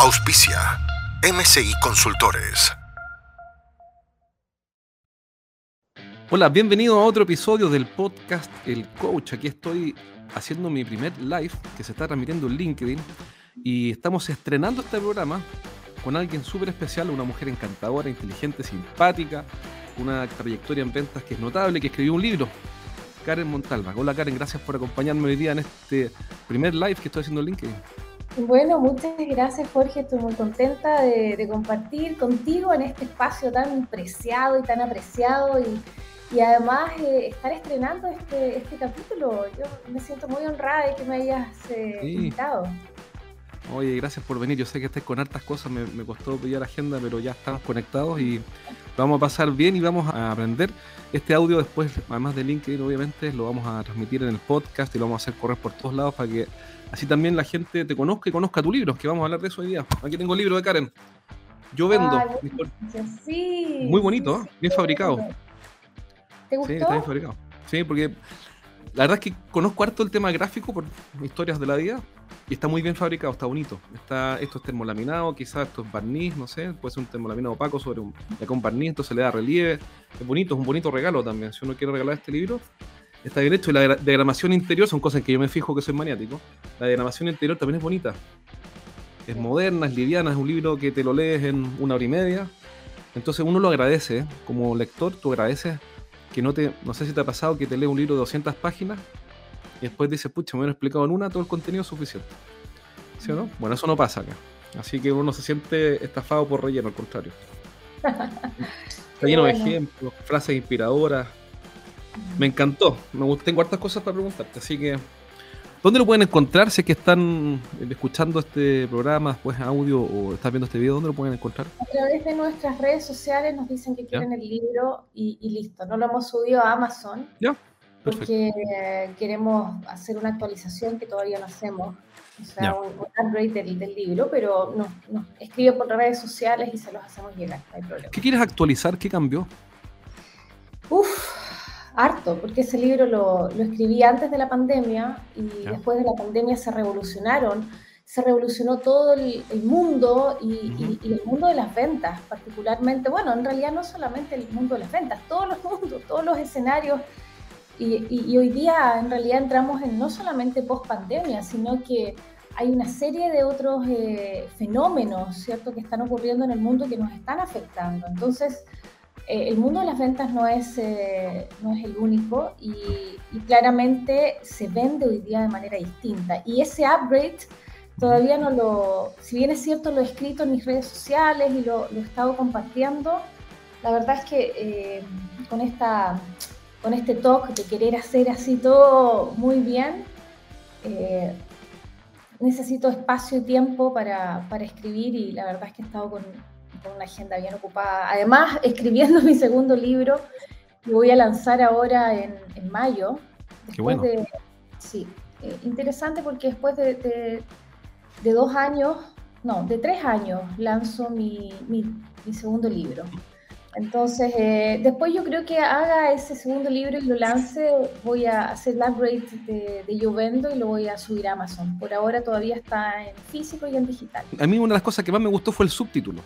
Auspicia MCI Consultores. Hola, bienvenido a otro episodio del podcast El Coach. Aquí estoy haciendo mi primer live que se está transmitiendo en LinkedIn y estamos estrenando este programa con alguien súper especial, una mujer encantadora, inteligente, simpática, una trayectoria en ventas que es notable, que escribió un libro, Karen Montalva. Hola Karen, gracias por acompañarme hoy día en este primer live que estoy haciendo en LinkedIn. Bueno, muchas gracias Jorge, estoy muy contenta de, compartir contigo en este espacio tan preciado y tan apreciado y, además eh, estar estrenando este, este, capítulo. Yo me siento muy honrada de que me hayas eh, invitado. Oye, gracias por venir. Yo sé que estés con hartas cosas, me, costó pillar agenda, pero ya estamos conectados y vamos a pasar bien y vamos a aprender. Este audio después, además de LinkedIn, obviamente, lo vamos a transmitir en el podcast y lo vamos a hacer correr por todos lados para que así también la gente te conozca y conozca tu libro, que vamos a hablar de eso hoy día. Aquí tengo el libro de Karen. Yo vendo. sí, Muy bonito, ¿eh? bien fabricado. ¿Te gustó? Sí, está bien fabricado. Sí, porque la verdad es que conozco harto el tema gráfico por historias de la vida y está muy bien fabricado, está bonito. Está, esto es termolaminado, quizás esto es barniz, no sé, puede ser un termolaminado opaco sobre un, con barniz, entonces le da relieve. Es bonito, es un bonito regalo también. Si uno quiere regalar este libro, está bien hecho. Y la diagramación interior son cosas en que yo me fijo que soy maniático. La diagramación interior también es bonita. Es moderna, es liviana, es un libro que te lo lees en una hora y media. Entonces uno lo agradece, ¿eh? como lector, tú agradeces que no te, no sé si te ha pasado que te lees un libro de 200 páginas y después dices, pucha, me hubieran explicado en una todo el contenido suficiente. ¿Sí o no? Bueno, eso no pasa acá. Así que uno se siente estafado por relleno, al contrario. Está lleno de ejemplos, frases inspiradoras. Me encantó. Me tengo hartas cosas para preguntarte, así que ¿Dónde lo pueden encontrar? Si es que están escuchando este programa, después audio o están viendo este video, ¿dónde lo pueden encontrar? A través de nuestras redes sociales nos dicen que quieren el libro y, listo. No lo hemos subido a Amazon. Ya. Porque queremos hacer una actualización que todavía no hacemos. O sea, un, upgrade del, libro, pero nos, nos escribe por redes sociales y se los hacemos llegar. No hay problema. ¿Qué quieres actualizar? ¿Qué cambió? Uf, harto, porque ese libro lo, lo escribí antes de la pandemia y después de la pandemia se revolucionaron, se revolucionó todo el, mundo y, el mundo de las ventas, particularmente, bueno, en realidad no solamente el mundo de las ventas, todos los mundos, todos los escenarios. Y, hoy día en realidad entramos en no solamente post pandemia, sino que hay una serie de otros eh, fenómenos, ¿cierto?, que están ocurriendo en el mundo que nos están afectando. Entonces, eh, el mundo de las ventas no es, eh, no es el único y, claramente se vende hoy día de manera distinta. Y ese upgrade todavía no lo, si bien es cierto, lo he escrito en mis redes sociales y lo, he estado compartiendo, la verdad es que eh, con, esta, con este talk de querer hacer así todo muy bien, necesito espacio y tiempo para, para escribir y la verdad es que he estado con con una agenda bien ocupada. Además, escribiendo mi segundo libro, que voy a lanzar ahora en, mayo. Qué bueno. sí, eh, interesante porque después de, dos años, no, de tres años, lanzo mi, segundo libro. Entonces, eh, después yo creo que haga ese segundo libro y lo lance, voy a hacer el upgrade de, de Yo Vendo y lo voy a subir a Amazon. Por ahora todavía está en físico y en digital. A mí una de las cosas que más me gustó fue el subtítulo.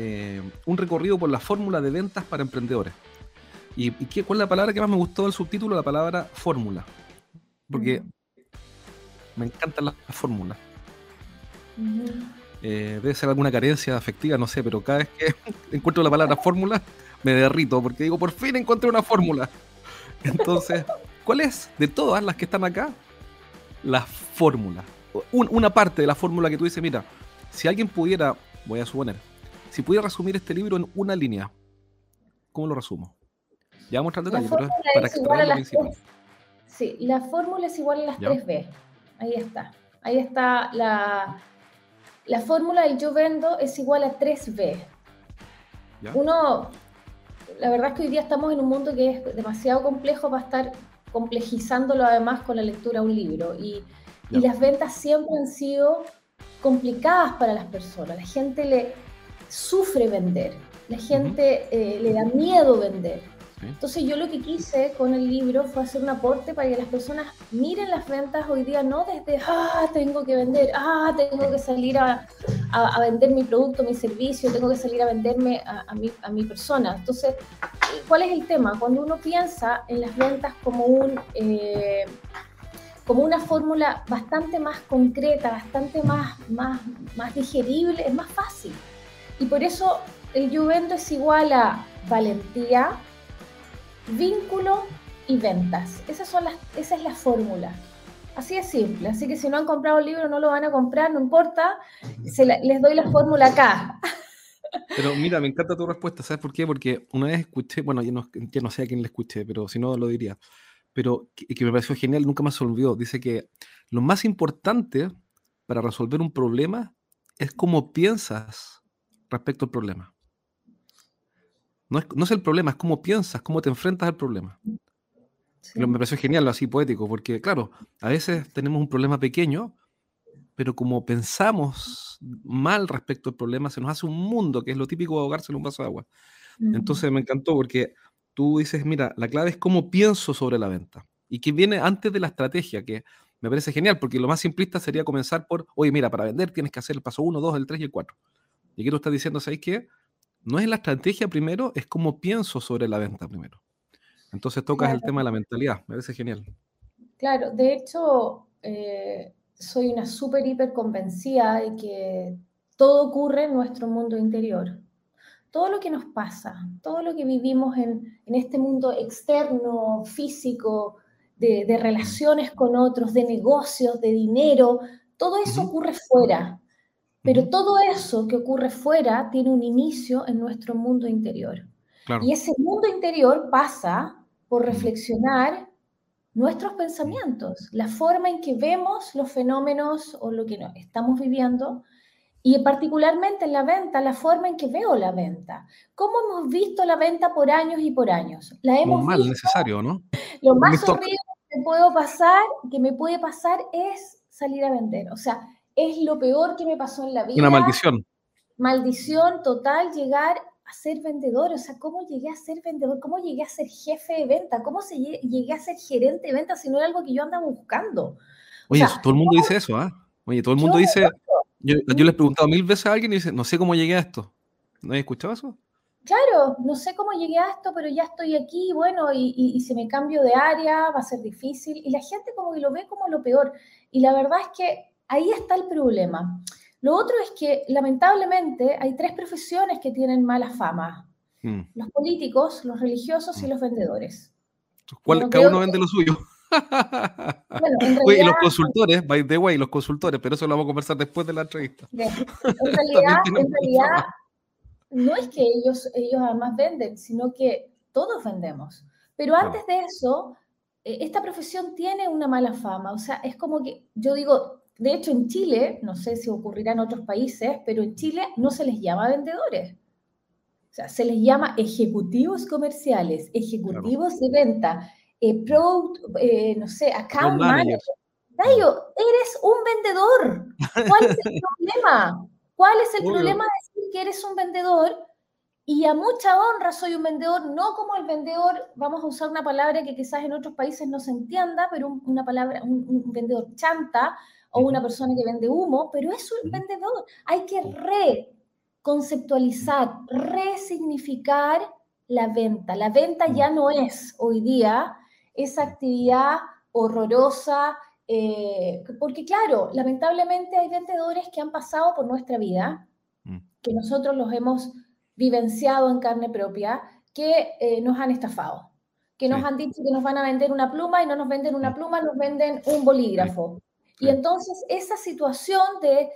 Eh, un recorrido por la fórmula de ventas para emprendedores. ¿Y, qué, cuál es la palabra que más me gustó del subtítulo? La palabra fórmula. Porque me encantan las fórmulas. Eh, debe ser alguna carencia afectiva, no sé, pero cada vez que encuentro la palabra fórmula me derrito porque digo, por fin encontré una fórmula. Entonces, ¿cuál es de todas las que están acá la fórmula? una parte de la fórmula que tú dices, mira, si alguien pudiera, voy a suponer, si pudiera resumir este libro en una línea, ¿cómo lo resumo? Ya vamos a en detalle, pero para extraer lo principal. Sí, la fórmula es igual a las tres B. Ahí está. Ahí está la, la fórmula del yo vendo es igual a 3B. Uno, la verdad es que hoy día estamos en un mundo que es demasiado complejo para estar complejizándolo además con la lectura de un libro. Y, y las ventas siempre han sido complicadas para las personas. La gente le sufre vender, la gente eh, le da miedo vender. Entonces yo lo que quise con el libro fue hacer un aporte para que las personas miren las ventas hoy día no desde, ah, tengo que vender, ah, tengo que salir a, a, vender mi producto, mi servicio, tengo que salir a venderme a, mi, a mi persona. Entonces, ¿cuál es el tema? Cuando uno piensa en las ventas como un... Eh, como una fórmula bastante más concreta, bastante más, más, más digerible, es más fácil. Y por eso el yo vendo es igual a valentía, vínculo y ventas. Esas son esa es la fórmula. Así de simple. Así que si no han comprado el libro, no lo van a comprar, no importa. les doy la fórmula acá. Pero mira, me encanta tu respuesta. ¿Sabes por qué? Porque una vez escuché, bueno, yo no, no sé a quién le escuché, pero si no lo diría. Pero que, que me pareció genial, nunca más se olvidó. Dice que lo más importante para resolver un problema es cómo piensas respecto al problema. No es, el problema, es cómo piensas, cómo te enfrentas al problema. Me pareció genial, así poético, porque claro, a veces tenemos un problema pequeño, pero como pensamos mal respecto al problema, se nos hace un mundo, que es lo típico de ahogarse en un vaso de agua. Entonces me encantó porque tú dices, mira, la clave es cómo pienso sobre la venta. Y que viene antes de la estrategia, que me parece genial, porque lo más simplista sería comenzar por, oye, mira, para vender tienes que hacer el paso 1, 2, el 3 y el 4. Y aquí tú estás diciendo, ¿sabes qué? no es la estrategia primero, es cómo pienso sobre la venta primero. Entonces tocas el tema de la mentalidad, me parece genial. Claro, de hecho, eh, soy una súper hiper convencida de que todo ocurre en nuestro mundo interior. Todo lo que nos pasa, todo lo que vivimos en, este mundo externo, físico, de, relaciones con otros, de negocios, de dinero, todo eso ocurre fuera. Pero todo eso que ocurre fuera tiene un inicio en nuestro mundo interior. Y ese mundo interior pasa por reflexionar nuestros pensamientos, la forma en que vemos los fenómenos o lo que estamos viviendo, y particularmente en la venta, la forma en que veo la venta. ¿Cómo hemos visto la venta por años y por años? La hemos mal necesario, ¿no? Lo más horrible que puedo pasar, que me puede pasar es salir a vender. O sea, es lo peor que me pasó en la vida. Una maldición. Maldición total llegar a ser vendedor. O sea, ¿cómo llegué a ser vendedor? ¿Cómo llegué a ser jefe de venta? ¿Cómo se llegué a ser gerente de venta si no era algo que yo andaba buscando? Oye, todo el mundo dice eso, ¿ah? Oye, todo el mundo dice. Yo, yo le he preguntado mil veces a alguien y dice, no sé cómo llegué a esto. ¿No has escuchado eso? Claro, no sé cómo llegué a esto, pero ya estoy aquí, bueno, y, y, y, si me cambio de área va a ser difícil. Y la gente como que lo ve como lo peor. Y la verdad es que ahí está el problema. Lo otro es que lamentablemente hay tres profesiones que tienen mala fama. Hmm. Los políticos, los religiosos y hmm. los vendedores. cada uno vende lo suyo. y los consultores, by the way, los consultores, pero eso lo vamos a conversar después de la entrevista. En realidad, en realidad no es que ellos, ellos además venden, sino que todos vendemos. Pero antes de eso, eh, esta profesión tiene una mala fama. O sea, es como que yo digo, de hecho, en Chile, no sé si ocurrirá en otros países, pero en Chile no se les llama vendedores. O sea, se les llama ejecutivos comerciales, ejecutivos de venta, eh, eh, no sé, account manager. Dayo, eres un vendedor. ¿Cuál es el problema? ¿Cuál es el problema de decir que eres un vendedor? Y a mucha honra soy un vendedor, no como el vendedor, vamos a usar una palabra que quizás en otros países no se entienda, pero una palabra, un vendedor chanta, o una persona que vende humo, pero es un vendedor. Hay que reconceptualizar, resignificar la venta. La venta ya no es hoy día esa actividad horrorosa, eh, porque claro, lamentablemente hay vendedores que han pasado por nuestra vida, mm. que nosotros los hemos vivenciado en carne propia, que eh, nos han estafado, que nos han dicho que nos van a vender una pluma y no nos venden una mm. pluma, nos venden un bolígrafo. Y entonces esa situación de,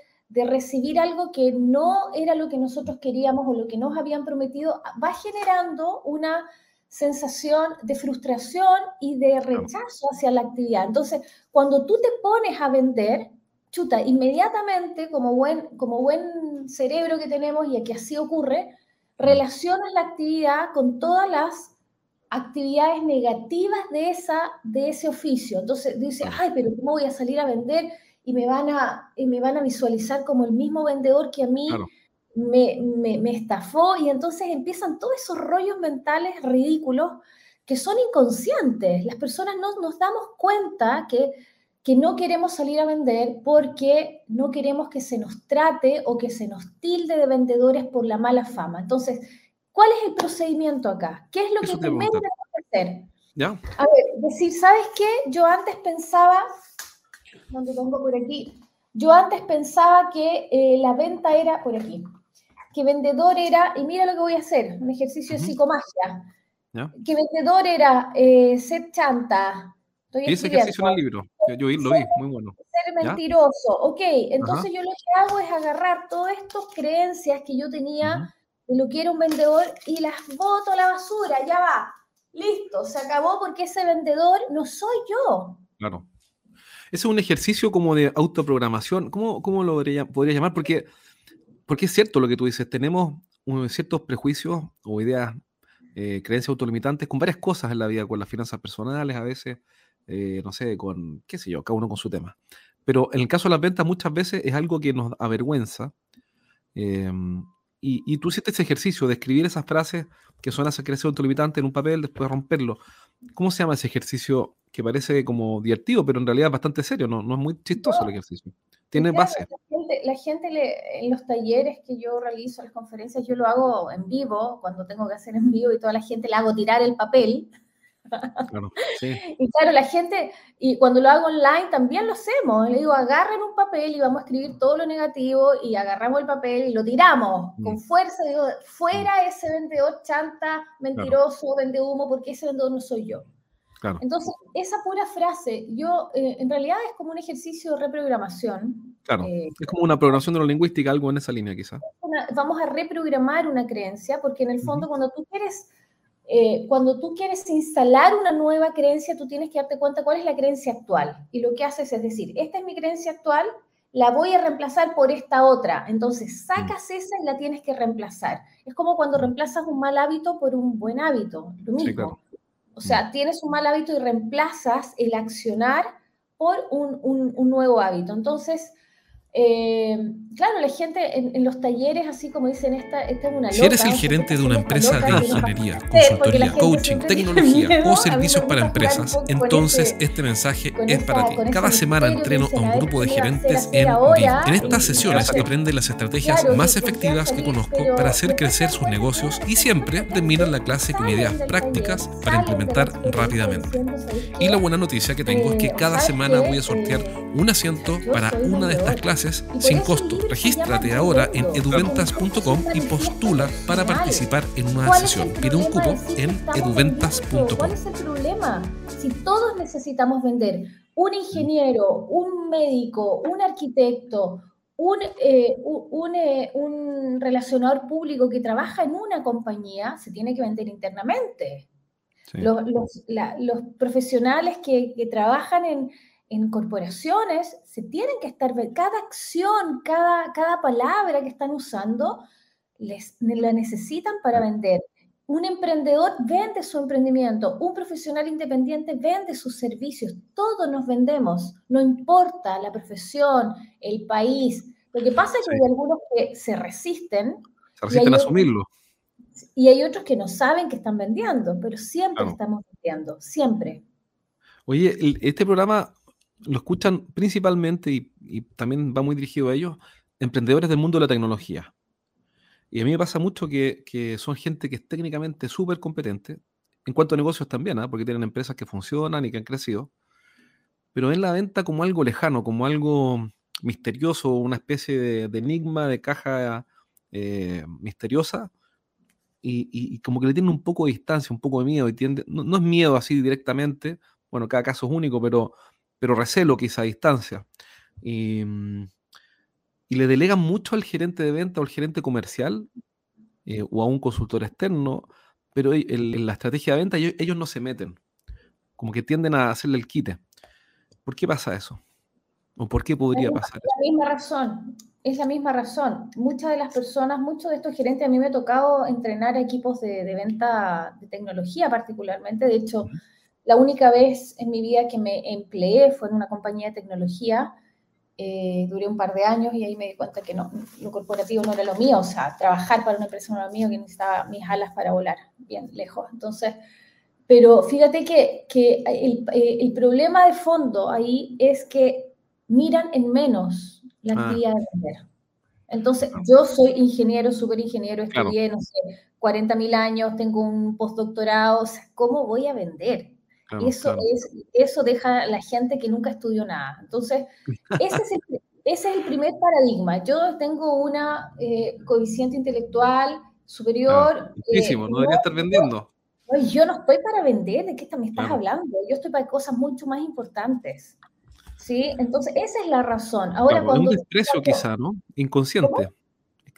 recibir algo que no era lo que nosotros queríamos o lo que nos habían prometido va generando una sensación de frustración y de rechazo hacia la actividad. Entonces, cuando tú te pones a vender, chuta, inmediatamente, como buen, como buen cerebro que tenemos y aquí así ocurre, relacionas la actividad con todas las actividades negativas de, esa, de ese oficio. Entonces dice, ay, pero ¿cómo voy a salir a vender? Y me van a, y me van a visualizar como el mismo vendedor que a mí me, me, me, estafó. Y entonces empiezan todos esos rollos mentales ridículos que son inconscientes. Las personas no nos damos cuenta que, que no queremos salir a vender porque no queremos que se nos trate o que se nos tilde de vendedores por la mala fama. Entonces, ¿cuál es el procedimiento acá? ¿Qué es lo que primero que hacer? ¿Ya? A ver, decir, ¿sabes qué? Yo antes pensaba, ¿dónde tengo por aquí? Yo antes pensaba que eh, la venta era por aquí, que vendedor era, y mira lo que voy a hacer, un ejercicio de psicomagia que vendedor era eh, ser chanta. Estoy ese ejercicio en el libro. Yo, lo vi, muy bueno. Ser mentiroso. Ok, entonces yo lo que hago es agarrar todas estas creencias que yo tenía lo que un vendedor y las boto a la basura. Ya va. Listo, se acabó porque ese vendedor no soy yo. Claro. Ese es un ejercicio como de autoprogramación. ¿Cómo, cómo lo podría, llamar? Porque, porque es cierto lo que tú dices. Tenemos ciertos prejuicios o ideas eh, creencias autolimitantes con varias cosas en la vida, con las finanzas personales, a veces, eh, no sé, con, qué sé yo, cada uno con su tema. Pero en el caso de las ventas muchas veces es algo que nos avergüenza. Em, y, y, tú hiciste ese ejercicio de escribir esas frases que son esas creencias autolimitantes en un papel, después romperlo. ¿Cómo se llama ese ejercicio que parece como divertido, pero en realidad es bastante serio? No, no es muy chistoso el ejercicio. Tiene base. La gente, en los talleres que yo realizo, las conferencias, yo lo hago en vivo, cuando tengo que hacer en vivo y toda la gente le hago tirar el papel. Claro, sí. Y claro, la gente, y cuando lo hago online también lo hacemos. Le digo, agarren un papel y vamos a escribir todo lo negativo y agarramos el papel y lo tiramos con mm. fuerza. Digo, fuera mm. ese vendedor chanta, mentiroso, vende humo, porque ese vendedor no soy yo. Entonces, esa pura frase, yo, eh, en realidad es como un ejercicio de reprogramación. Claro, eh, es como una programación de la lingüística, algo en esa línea quizás. Vamos a reprogramar una creencia, porque en el fondo cuando tú quieres... Eh, cuando tú quieres instalar una nueva creencia, tú tienes que darte cuenta cuál es la creencia actual. Y lo que haces es decir, esta es mi creencia actual, la voy a reemplazar por esta otra. Entonces, sacas mm. esa y la tienes que reemplazar. Es como cuando mm. reemplazas un mal hábito por un buen hábito. Lo mismo. Sí, claro. O sea, mm. tienes un mal hábito y reemplazas el accionar por un, nuevo hábito. Entonces, eh, claro, la gente en, los talleres, así como dicen, esta, esta es una Si eres el gerente de una empresa de ingeniería, consultoría, coaching, tecnología o servicios para empresas, entonces este mensaje es para ti. Cada semana entreno a un grupo de gerentes en vivo. En estas sesiones aprende las estrategias más efectivas que conozco para hacer crecer sus negocios y siempre terminan la clase con ideas prácticas para implementar rápidamente. Y la buena noticia que tengo es que cada semana voy a sortear un asiento para una de estas clases sin costo. Regístrate ahora en eduventas.com y postula para participar en una sesión. Pide un cupo en eduventas.com. ¿Cuál es el problema? Si todos necesitamos vender, un ingeniero, un médico, un arquitecto, un, eh, eh, un, relacionador público que trabaja en una compañía, se tiene que vender internamente. Los, los, profesionales que, que trabajan en, en corporaciones se tienen que estar, cada acción, cada, cada palabra que están usando, les, la necesitan para vender. Un emprendedor vende su emprendimiento, un profesional independiente vende sus servicios, todos nos vendemos, no importa la profesión, el país. Lo que pasa es que hay algunos que se resisten. Se resisten a asumirlo. y hay otros que no saben que están vendiendo, pero siempre estamos vendiendo, siempre. Oye, este programa lo escuchan principalmente, y, también va muy dirigido a ellos, emprendedores del mundo de la tecnología. Y a mí me pasa mucho que, son gente que es técnicamente súper competente, en cuanto a negocios también, ¿ah? porque tienen empresas que funcionan y que han crecido, pero ven la venta como algo lejano, como algo misterioso, una especie de, enigma, de caja eh, misteriosa, y, como que le tienen un poco de distancia, un poco de miedo, y no, no, es miedo así directamente, bueno, cada caso es único, pero, pero recelo quizá a distancia. Y, le delegan mucho al gerente de venta o al gerente comercial eh, o a un consultor externo, pero en la estrategia de venta ellos, no se meten, como que tienden a hacerle el quite. ¿Por qué pasa eso? ¿O por qué podría pasar? Es la misma razón, es la misma razón. Muchas de las personas, muchos de estos gerentes, a mí me ha tocado entrenar equipos de, venta de tecnología particularmente. De hecho, la única vez en mi vida que me empleé fue en una compañía de tecnología. Eh, duré un par de años y ahí me di cuenta que no, lo corporativo no era lo mío, o sea, trabajar para una empresa no era lo mío, que necesitaba mis alas para volar bien lejos. Entonces, pero fíjate que, que el, eh, el, problema de fondo ahí es que miran en menos la ah. actividad de vender. Entonces, yo soy ingeniero, súper ingeniero, estudié, no sé, 40 mil años, tengo un postdoctorado, o sea, ¿cómo voy a vender? Eso, Es, eso deja a la gente que nunca estudió nada. Entonces, ese es el, ese es el primer paradigma. Yo tengo una eh, coeficiente intelectual superior. Eh, no debería estar vendiendo. yo no estoy para vender, ¿de qué me estás hablando? Yo estoy para cosas mucho más importantes. ¿Sí? Entonces, esa es la razón. Ahora, cuando... Es un desprecio quizá, ¿no? Inconsciente.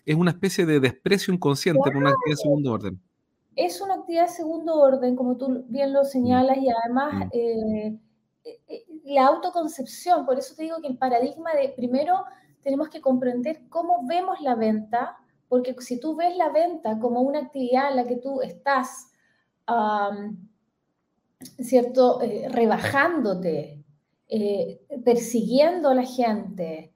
Es una especie de desprecio inconsciente por una actividad de segundo orden. Es una actividad de segundo orden, como tú bien lo señalas, y además mm. eh, eh, la autoconcepción, por eso te digo que el paradigma de, primero, tenemos que comprender cómo vemos la venta, porque si tú ves la venta como una actividad en la que tú estás, ¿cierto?, eh, rebajándote, persiguiendo a la gente,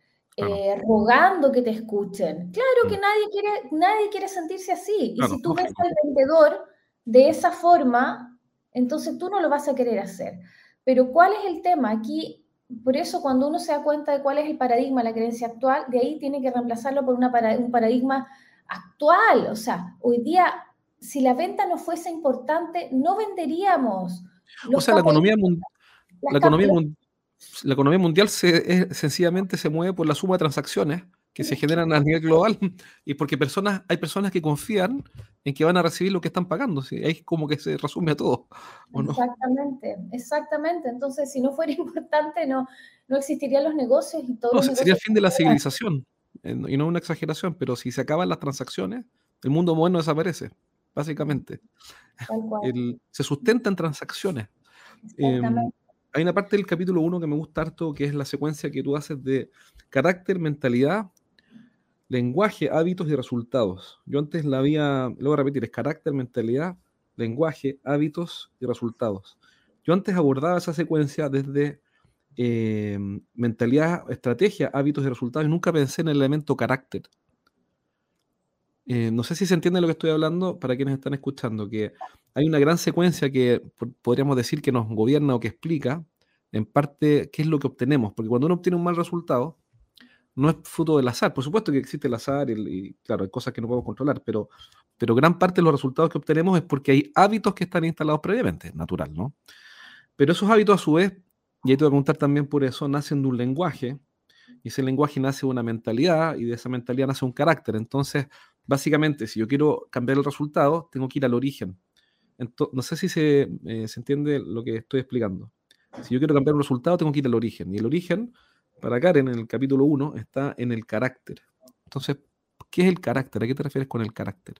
rogando que te escuchen. Claro que mm. nadie quiere, nadie quiere sentirse así. y si tú ves al vendedor de esa forma, entonces tú no lo vas a querer hacer. Pero ¿cuál es el tema? Aquí, por eso cuando uno se da cuenta de cuál es el paradigma, la creencia actual, de ahí tiene que reemplazarlo por una un paradigma actual. O sea, hoy día, si la venta no fuese importante, no venderíamos. o sea, la economía, la, economía, la economía mundial se, sencillamente se mueve por la suma de transacciones que se generan a nivel global y porque personas, hay personas que confían en que van a recibir lo que están pagando. ¿sí? Ahí como que se resume a todo. Exactamente, exactamente. Entonces, si no fuera importante, no, no existirían los negocios y todo. No, sería el fin de la civilización. Eh, y no una exageración, pero si se acaban las transacciones, el mundo moderno desaparece, básicamente. se sustenta en transacciones. Eh, hay una parte del capítulo 1 que me gusta harto, que es la secuencia que tú haces de carácter, mentalidad, lenguaje, hábitos y resultados. Yo antes la había, a repetir, es carácter, mentalidad, lenguaje, hábitos y resultados. Yo antes abordaba esa secuencia desde eh, mentalidad, estrategia, hábitos y resultados y nunca pensé en el elemento carácter. Eh, no sé si se entiende lo que estoy hablando para quienes están escuchando, que hay una gran secuencia que podríamos decir que nos gobierna o que explica en parte qué es lo que obtenemos, porque cuando uno obtiene un mal resultado, no es fruto del azar. Por supuesto que existe el azar y, claro, hay cosas que no podemos controlar, pero, pero gran parte de los resultados que obtenemos es porque hay hábitos que están instalados previamente, natural, ¿no? Pero esos hábitos a su vez, y ahí te voy a preguntar también por eso, nacen de un lenguaje, y ese lenguaje nace de una mentalidad, y de esa mentalidad nace un carácter. Entonces, básicamente, si yo quiero cambiar el resultado, tengo que ir al origen. no sé si se, eh, se entiende lo que estoy explicando. Si yo quiero cambiar un resultado, tengo que ir al origen. Y el origen para Karen en el capítulo 1 está en el carácter. Entonces, ¿qué es el carácter? ¿A qué te refieres con el carácter?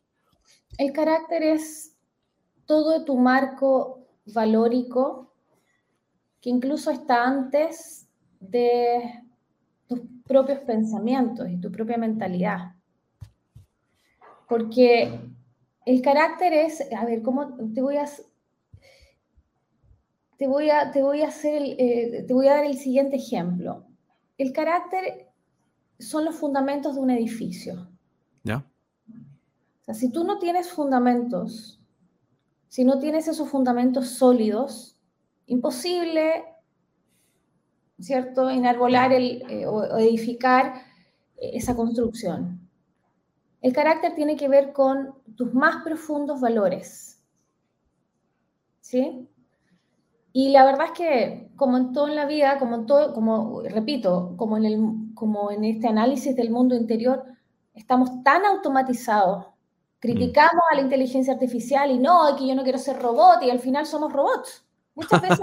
El carácter es todo tu marco valórico que incluso está antes de tus propios pensamientos y tu propia mentalidad. Porque el carácter es, a ver, ¿cómo te voy a, te voy a, te voy a hacer, eh, te voy a dar el siguiente ejemplo el carácter son los fundamentos de un edificio. ¿Ya? O sea, si tú no tienes fundamentos, si no tienes esos fundamentos sólidos, imposible, ¿cierto?, enarbolar el, eh, o edificar eh, esa construcción. El carácter tiene que ver con tus más profundos valores. ¿Sí? Y la verdad es que, como en todo en la vida, como en todo, como repito, como en, el, como en este análisis del mundo interior, estamos tan automatizados. Criticamos a la inteligencia artificial y no, que yo no quiero ser robot y al final somos robots. Muchas veces.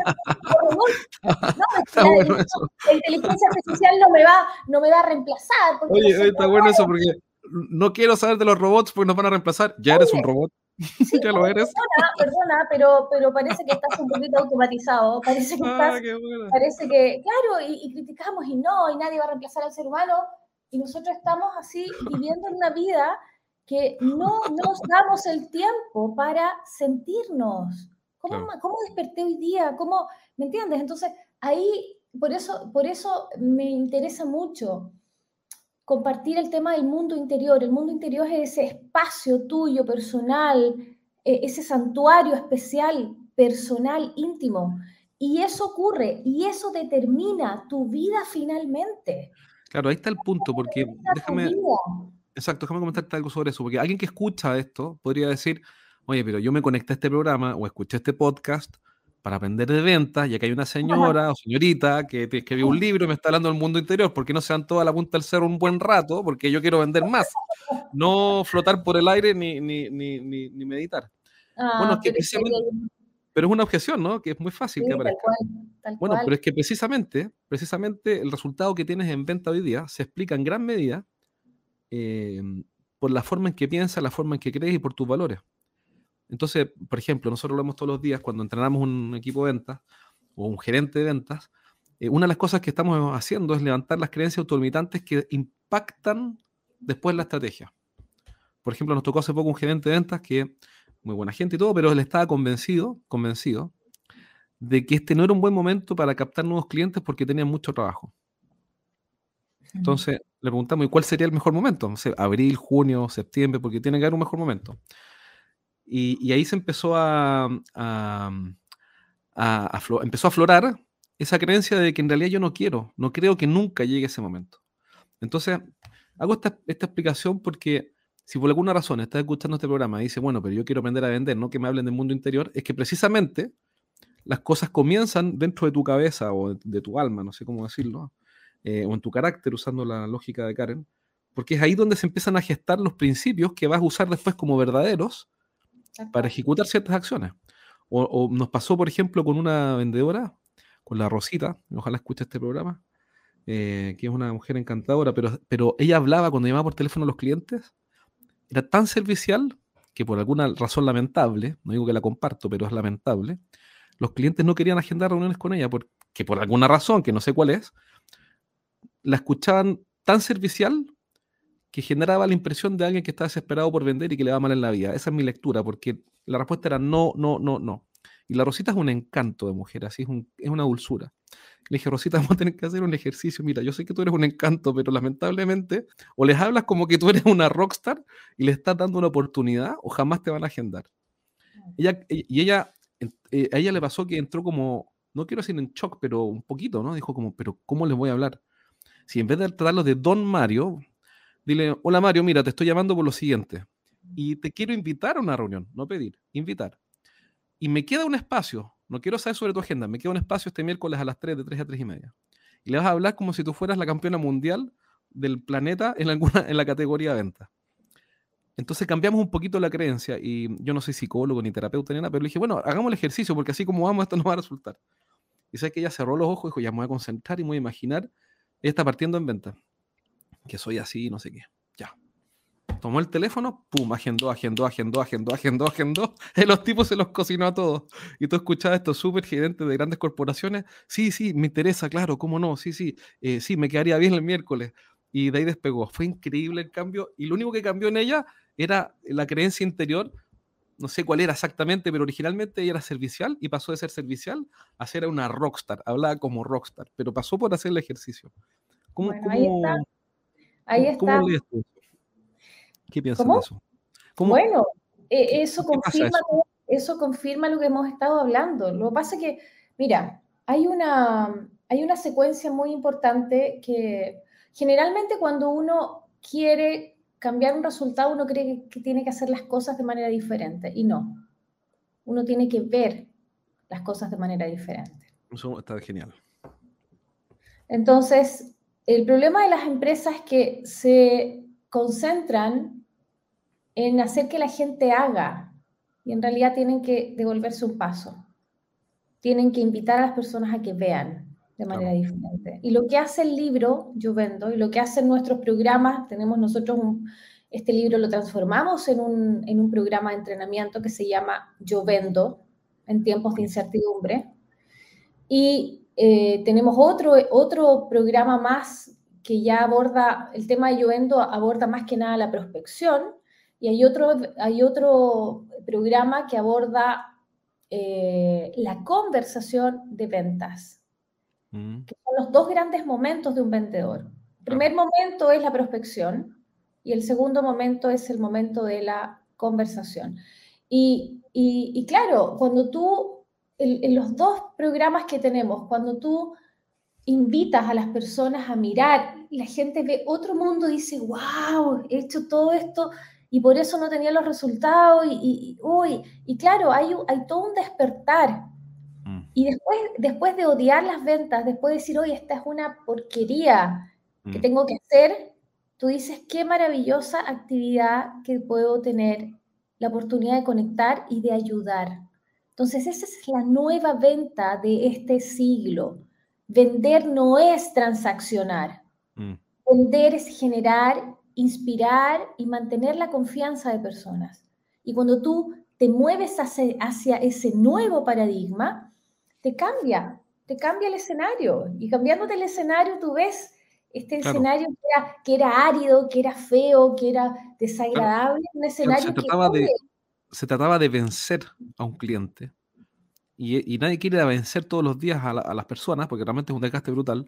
No, la, inteligencia artificial no me va, no me va a reemplazar. Oye, está bueno eso porque no quiero saber de los robots porque nos van a reemplazar. Ya eres un robot. ya lo eres. Perdona, perdona, pero, pero parece que estás un poquito automatizado. Parece que ah, estás. Parece que, claro, y, criticamos y no, y nadie va a reemplazar al ser humano. Y nosotros estamos así viviendo una vida que no nos damos el tiempo para sentirnos. ¿Cómo, ¿Cómo, desperté hoy día? ¿Cómo, ¿Me entiendes? Entonces, ahí, por eso, por eso me interesa mucho compartir el tema del mundo interior. El mundo interior es ese espacio tuyo, personal, e, ese santuario especial, personal, íntimo. Y eso ocurre y eso determina tu vida finalmente. Claro, ahí está el punto, porque déjame, exacto, déjame comentarte algo sobre eso, porque alguien que escucha esto podría decir, oye, pero yo me conecté a este programa o escuché este podcast para aprender de ventas, ya que hay una señora o señorita que escribió un libro y me está hablando del mundo interior, ¿por qué no se dan toda la punta del cerro un buen rato? Porque yo quiero vender más, no flotar por el aire ni, ni, ni, ni meditar. bueno, es que pero es una objeción, ¿no? Que es muy fácil que aparezca. bueno, pero es que precisamente, precisamente el resultado que tienes en venta hoy día se explica en gran medida em, por la forma en que piensas, la forma en que crees y por tus valores. Entonces, por ejemplo, nosotros lo vemos todos los días cuando entrenamos un equipo de ventas o un gerente de ventas. Eh, una de las cosas que estamos haciendo es levantar las creencias autolimitantes que impactan después la estrategia. Por ejemplo, nos tocó hace poco un gerente de ventas que, muy buena gente y todo, pero él estaba convencido, convencido de que este no era un buen momento para captar nuevos clientes porque tenía mucho trabajo. Entonces le preguntamos, ¿y cuál sería el mejor momento? No sé, abril, junio, septiembre, porque tiene que haber un mejor momento. Y, ahí se empezó a, empezó a aflorar esa creencia de que en realidad yo no quiero, no creo que nunca llegue ese momento. Entonces, hago esta, explicación porque si por alguna razón estás escuchando este programa y dices, bueno, pero yo quiero aprender a vender, no que me hablen del mundo interior, es que precisamente las cosas comienzan dentro de tu cabeza o de, tu alma, no sé cómo decirlo, eh, o en tu carácter, usando la lógica de Karen, porque es ahí donde se empiezan a gestar los principios que vas a usar después como verdaderos para ejecutar ciertas acciones. O, nos pasó, por ejemplo, con una vendedora, con la Rosita, ojalá escuche este programa, eh, que es una mujer encantadora, pero, pero ella hablaba cuando llamaba por teléfono a los clientes, era tan servicial que por alguna razón lamentable, no digo que la comparto, pero es lamentable, los clientes no querían agendar reuniones con ella porque por alguna razón, que no sé cuál es, la escuchaban tan servicial que generaba la impresión de alguien que está desesperado por vender y que le va mal en la vida. Esa es mi lectura, porque la respuesta era no, no, no, no. Y la Rosita es un encanto de mujer, así es, es una dulzura. Le dije, Rosita, vamos a tener que hacer un ejercicio. Mira, yo sé que tú eres un encanto, pero lamentablemente o les hablas como que tú eres una rockstar y le estás dando una oportunidad o jamás te van a agendar. Ella, y ella, eh, a ella le pasó que entró como, no quiero decir en shock, pero un poquito, ¿no? Dijo como, pero ¿cómo les voy a hablar? Si en vez de tratarlo de Don Mario, Dile, hola Mario, mira, te estoy llamando por lo siguiente. Y te quiero invitar a una reunión, no pedir, invitar. Y me queda un espacio, no quiero saber sobre tu agenda, me queda un espacio este miércoles a las 3, de 3 a 3 y media. Y le vas a hablar como si tú fueras la campeona mundial del planeta en, alguna, en la categoría de venta. Entonces cambiamos un poquito la creencia y yo no soy psicólogo ni terapeuta ni nada, pero le dije, bueno, hagamos el ejercicio porque así como vamos esto no va a resultar. Y sé que ella cerró los ojos y dijo, ya me voy a concentrar y me voy a imaginar, ella está partiendo en venta que soy así, no sé qué. Ya. Tomó el teléfono, pum, agendó, agendó, agendó, agendó, agendó, agendó. Y los tipos se los cocinó a todos. Y tú escuchabas estos súper gerentes de grandes corporaciones. Sí, sí, me interesa, claro, cómo no, sí, sí, eh, sí, me quedaría bien el miércoles. Y de ahí despegó. Fue increíble el cambio. Y lo único que cambió en ella era la creencia interior. No sé cuál era exactamente, pero originalmente ella era servicial y pasó de ser servicial a ser una rockstar. Hablaba como rockstar, pero pasó por hacer el ejercicio. ¿Cómo, Ahí está. ¿Qué piensas de eso? Bueno, e, eso confirma, eso? confirma lo que hemos estado hablando. Lo que pasa es que, mira, hay una, hay una secuencia muy importante que generalmente cuando uno quiere cambiar un resultado, uno cree que, tiene que hacer las cosas de manera diferente y no. Uno tiene que ver las cosas de manera diferente. Eso está genial. Entonces, el problema de las empresas es que se concentran en hacer que la gente haga y en realidad tienen que devolverse un paso. Tienen que invitar a las personas a que vean de manera diferente. Y lo que hace el libro, yo vendo, y lo que hacen nuestros programas, tenemos nosotros Este libro lo transformamos en un, en un programa de entrenamiento que se llama Yo Vendo en tiempos de incertidumbre. Y eh, tenemos otro, otro programa más que ya aborda, el tema de Yo Vendo aborda más que nada la prospección. Y hay otro, hay otro programa que aborda eh, la conversación de ventas, mm. que son los dos grandes momentos de un vendedor. El primer momento es la prospección, y el segundo momento es el momento de la conversación. Y, claro, cuando tú, en, los dos programas que tenemos, cuando tú invitas a las personas a mirar y la gente ve otro mundo, dice, wow, he hecho todo esto y por eso no tenía los resultados y, uy, y claro, hay, hay todo un despertar. Mm. Y después, después de odiar las ventas, después de decir, oye, esta es una porquería que mm. tengo que hacer, tú dices, qué maravillosa actividad que puedo tener la oportunidad de conectar y de ayudar. Entonces, esa es la nueva venta de este siglo. Vender no es transaccionar. Mm. Vender es generar, inspirar y mantener la confianza de personas. Y cuando tú te mueves hacia, hacia ese nuevo paradigma, te cambia, te cambia el escenario. Y cambiándote el escenario, tú ves este escenario que era, árido, que era feo, que era desagradable, un escenario se trataba, de, se trataba de vencer a un cliente. Y, nadie quiere vencer todos los días a, las personas, porque realmente es un desgaste brutal.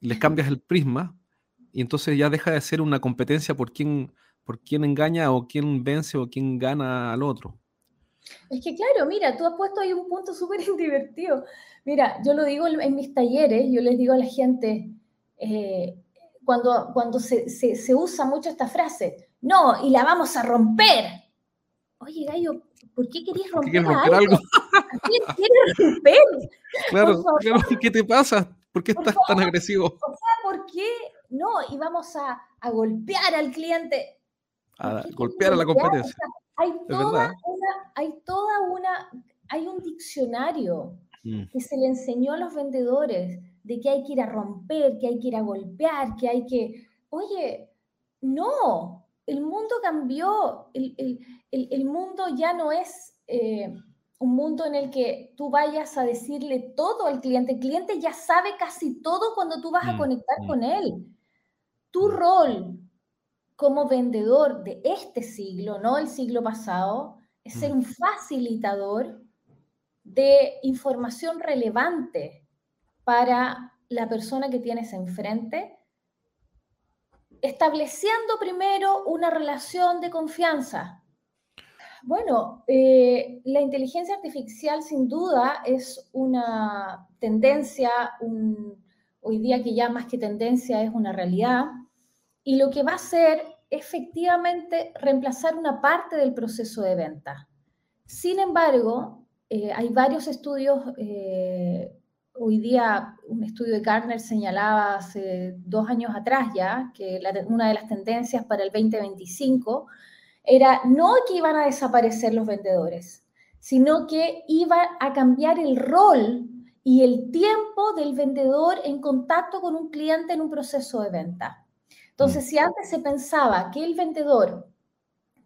Les cambias el prisma y entonces ya deja de ser una competencia por quién, por quién engaña o quién vence o quién gana al otro. Es que claro, mira, tú has puesto ahí un punto súper divertido. Mira, yo lo digo en mis talleres, yo les digo a la gente, eh, cuando, cuando se, se, usa mucho esta frase, no, y la vamos a romper. Oye, Gallo, ¿por qué querías romper, algo? qué quieres romper? Claro, ¿qué te pasa? ¿Por qué estás tan agresivo? O sea, ¿por qué no? Y vamos a, a golpear al cliente. A golpear a la competencia. hay, toda una, hay toda una, hay un diccionario mm. que se le enseñó a los vendedores de que hay que ir a romper, que hay que ir a golpear, que hay que... Oye, no, el mundo cambió, el, mundo ya no es eh, un mundo en el que tú vayas a decirle todo al cliente, el cliente ya sabe casi todo cuando tú vas a mm, conectar mm. con él. Tu mm. rol como vendedor de este siglo, no el siglo pasado, es ser un facilitador de información relevante para la persona que tienes enfrente, estableciendo primero una relación de confianza. Bueno, eh, la inteligencia artificial sin duda es una tendencia, hoy día que ya más que tendencia es una realidad, y lo que va a hacer efectivamente reemplazar una parte del proceso de venta. Sin embargo, eh, hay varios estudios eh, hoy día un estudio de Gartner señalaba hace dos años atrás ya que una de las tendencias para el 2025 era no que iban a desaparecer los vendedores, sino que iba a cambiar el rol y el tiempo del vendedor en contacto con un cliente en un proceso de venta. Entonces, mm. si antes se pensaba que el vendedor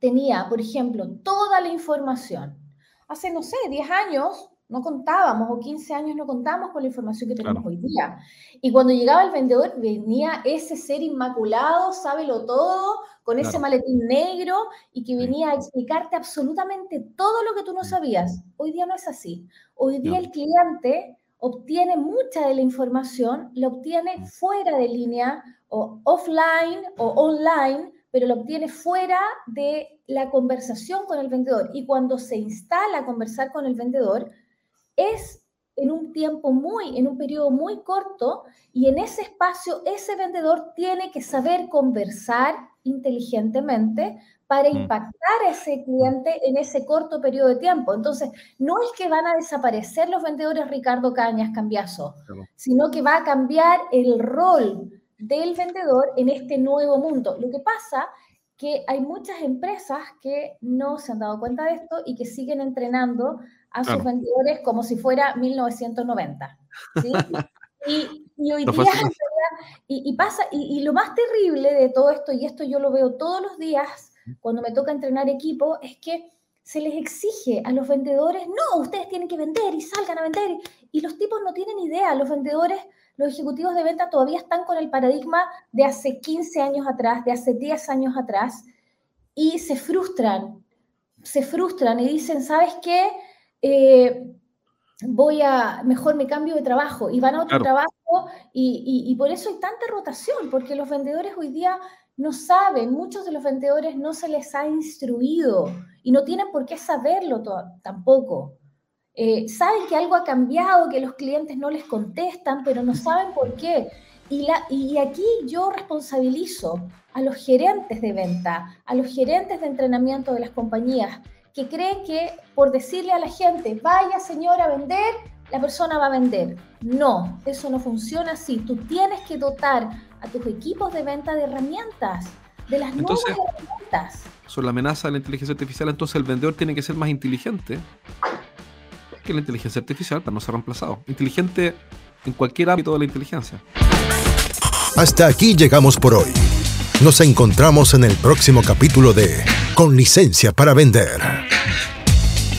tenía, por ejemplo, toda la información, hace, no sé, 10 años, no contábamos, o 15 años no contábamos con la información que tenemos hoy día. Y cuando llegaba el vendedor, venía ese ser inmaculado, sábelo todo, con ese maletín negro, y que venía a explicarte absolutamente todo lo que tú no sabías. Hoy día no es así. Hoy día el cliente obtiene mucha de la información, la obtiene fuera de línea, o offline, o online, pero lo obtiene fuera de la conversación con el vendedor. Y cuando se instala a conversar con el vendedor, es en un tiempo muy, en un periodo muy corto y en ese espacio ese vendedor tiene que saber conversar inteligentemente para mm. impactar a ese cliente en ese corto periodo de tiempo. Entonces, no es que van a desaparecer los vendedores Ricardo Cañas Cambiazo, sino que va a cambiar el rol del vendedor en este nuevo mundo. Lo que pasa que hay muchas empresas que no se han dado cuenta de esto y que siguen entrenando a sus vendedores como si fuera 1990. Y, hoy día, y, pasa, y, lo más terrible de todo esto, y esto yo lo veo todos los días cuando me toca entrenar equipo, es que se les exige a los vendedores, no, ustedes tienen que vender y salgan a vender. Y los tipos no tienen idea, los vendedores, los ejecutivos de venta todavía están con el paradigma de hace 15 años atrás, de hace 10 años atrás, y se frustran, se frustran y dicen, ¿sabes qué? Eh, voy a, mejor me cambio de trabajo y van a otro trabajo y, y, por eso hay tanta rotación, porque los vendedores hoy día no saben, muchos de los vendedores no se les ha instruido y no tienen por qué saberlo tampoco. Eh, saben que algo ha cambiado, que los clientes no les contestan, pero no saben por qué. Y, la, y aquí yo responsabilizo a los gerentes de venta, a los gerentes de entrenamiento de las compañías, que creen que por decirle a la gente, vaya señora a vender, la persona va a vender. No, eso no funciona así. Tú tienes que dotar a tus equipos de venta de herramientas, de las nuevas herramientas. Sobre la amenaza de la inteligencia artificial, entonces el vendedor tiene que ser más inteligente que la inteligencia artificial para no ser reemplazado. Inteligente en cualquier ámbito de la inteligencia. Hasta aquí llegamos por hoy. Nos encontramos en el próximo capítulo de Con licencia para vender.